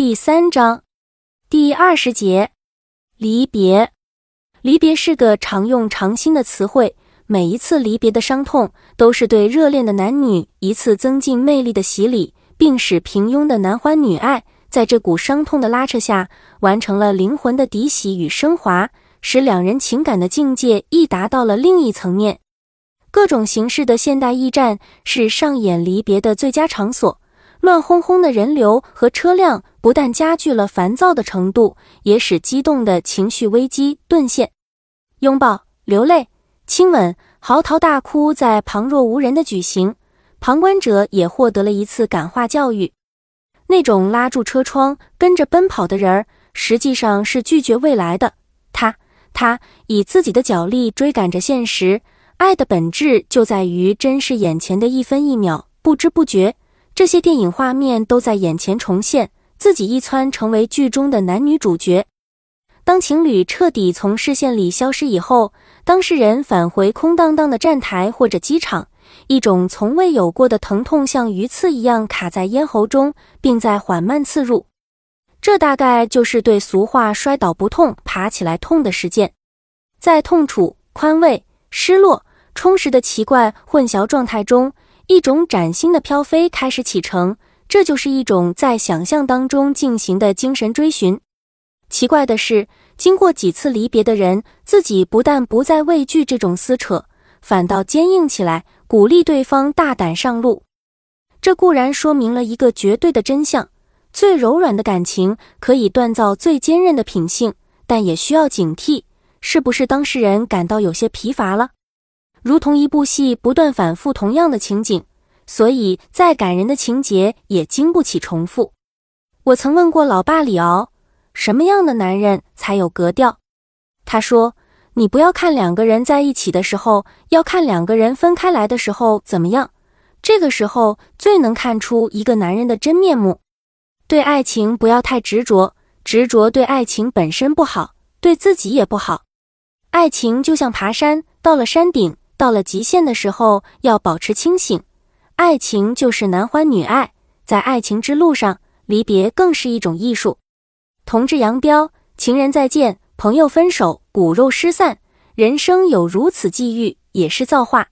第三章第二十节离别。离别是个常用常新的词汇，每一次离别的伤痛，都是对热恋的男女一次增进魅力的洗礼，并使平庸的男欢女爱在这股伤痛的拉扯下，完成了灵魂的涤洗与升华，使两人情感的境界亦达到了另一层面。各种形式的现代驿站是上演离别的最佳场所。乱哄哄的人流和车辆不但加剧了烦躁的程度，也使激动的情绪危机顿现。拥抱、流泪、亲吻、嚎啕大哭，在旁若无人的举行，旁观者也获得了一次感化教育。那种拉住车窗跟着奔跑的人儿，实际上是拒绝未来的。他，他以自己的脚力追赶着现实。爱的本质就在于珍视眼前的一分一秒，不知不觉。这些电影画面都在眼前重现，自己一蹿成为剧中的男女主角。当情侣彻底从视线里消失以后，当事人返回空荡荡的站台或者机场，一种从未有过的疼痛像鱼刺一样卡在咽喉中，并在缓慢刺入。这大概就是对俗话“摔倒不痛，爬起来痛”的实践。在痛楚、宽慰、失落、充实的奇怪混淆状态中。一种崭新的飘飞开始启程，这就是一种在想象当中进行的精神追寻。奇怪的是，经过几次离别的人，自己不但不再畏惧这种撕扯，反倒坚硬起来，鼓励对方大胆上路。这固然说明了一个绝对的真相：最柔软的感情可以锻造最坚韧的品性，但也需要警惕，是不是当事人感到有些疲乏了？如同一部戏不断反复同样的情景，所以再感人的情节也经不起重复。我曾问过老爸李敖，什么样的男人才有格调？他说：“你不要看两个人在一起的时候，要看两个人分开来的时候怎么样。这个时候最能看出一个男人的真面目。对爱情不要太执着，执着对爱情本身不好，对自己也不好。爱情就像爬山，到了山顶。”到了极限的时候，要保持清醒。爱情就是男欢女爱，在爱情之路上，离别更是一种艺术。同志扬镳，情人再见，朋友分手，骨肉失散，人生有如此际遇，也是造化。